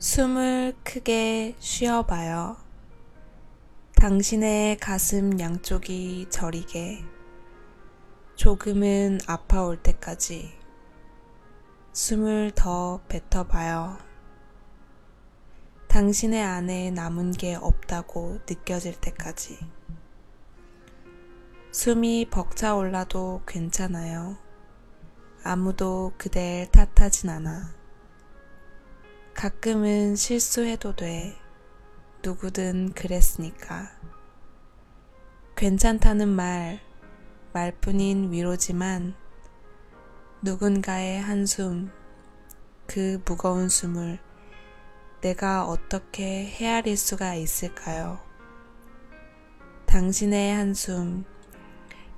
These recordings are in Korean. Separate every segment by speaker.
Speaker 1: 숨을 크게 쉬어봐요. 당신의 가슴 양쪽이 저리게 조금은 아파올 때까지 숨을 더 뱉어봐요. 당신의 안에 남은 게 없다고 느껴질 때까지. 숨이 벅차올라도 괜찮아요. 아무도 그댈 탓하진 않아. 가끔은 실수해도 돼. 누구든 그랬으니까. 괜찮다는 말, 말뿐인 위로지만 누군가의 한숨, 그 무거운 숨을 내가 어떻게 헤아릴 수가 있을까요? 당신의 한숨,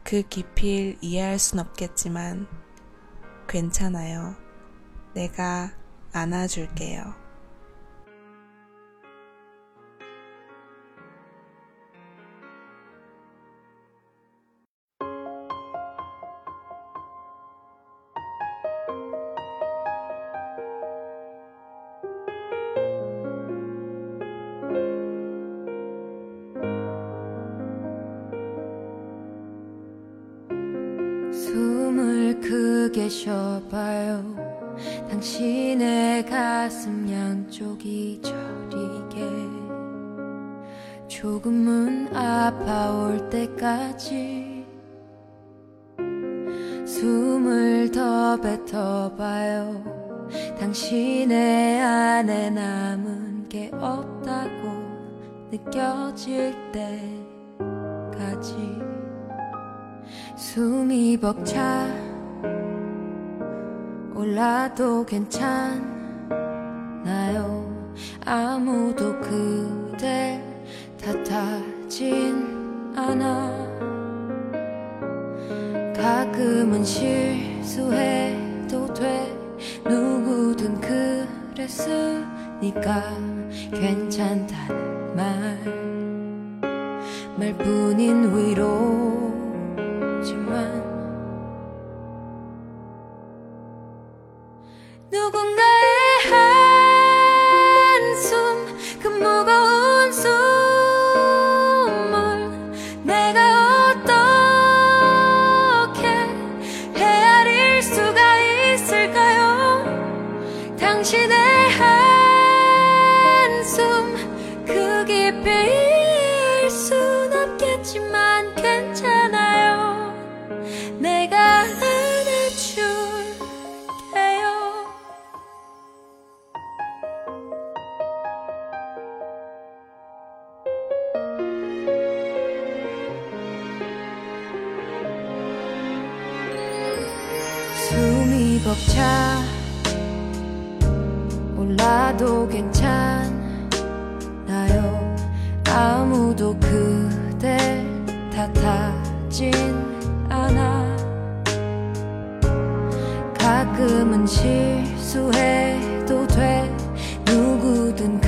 Speaker 1: 그 깊이를 이해할 순 없겠지만 괜찮아요. 내가 안아줄게요.
Speaker 2: 숨을 크게 쉬어봐요 당신의 가슴 양쪽이 저리게 조금은 아파올 때까지 숨을 더 뱉어봐요. 당신의 안에 남은 게 없다고 느껴질 때까지 숨이 벅차 올라도 괜찮나요. 아무도 그댈 탓하진 않아. 가끔은 실수해도 돼. 누구든 그랬으니까 괜찮다는 말. 말뿐인 위로 벅차. 올라도 괜찮아요. 아무도 그댈 탓하진 않아. 가끔은 실수해도 돼. 누구든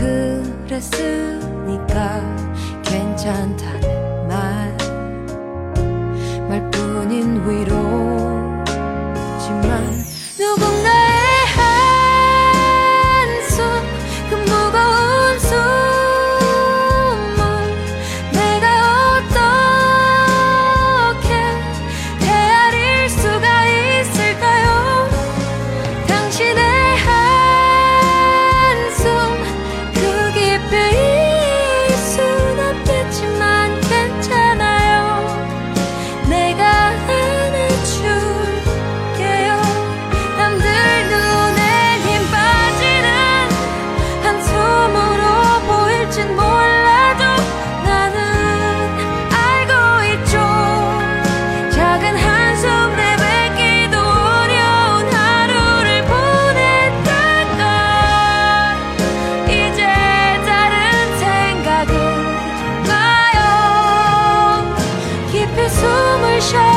Speaker 2: 그랬으니까 괜찮다 谁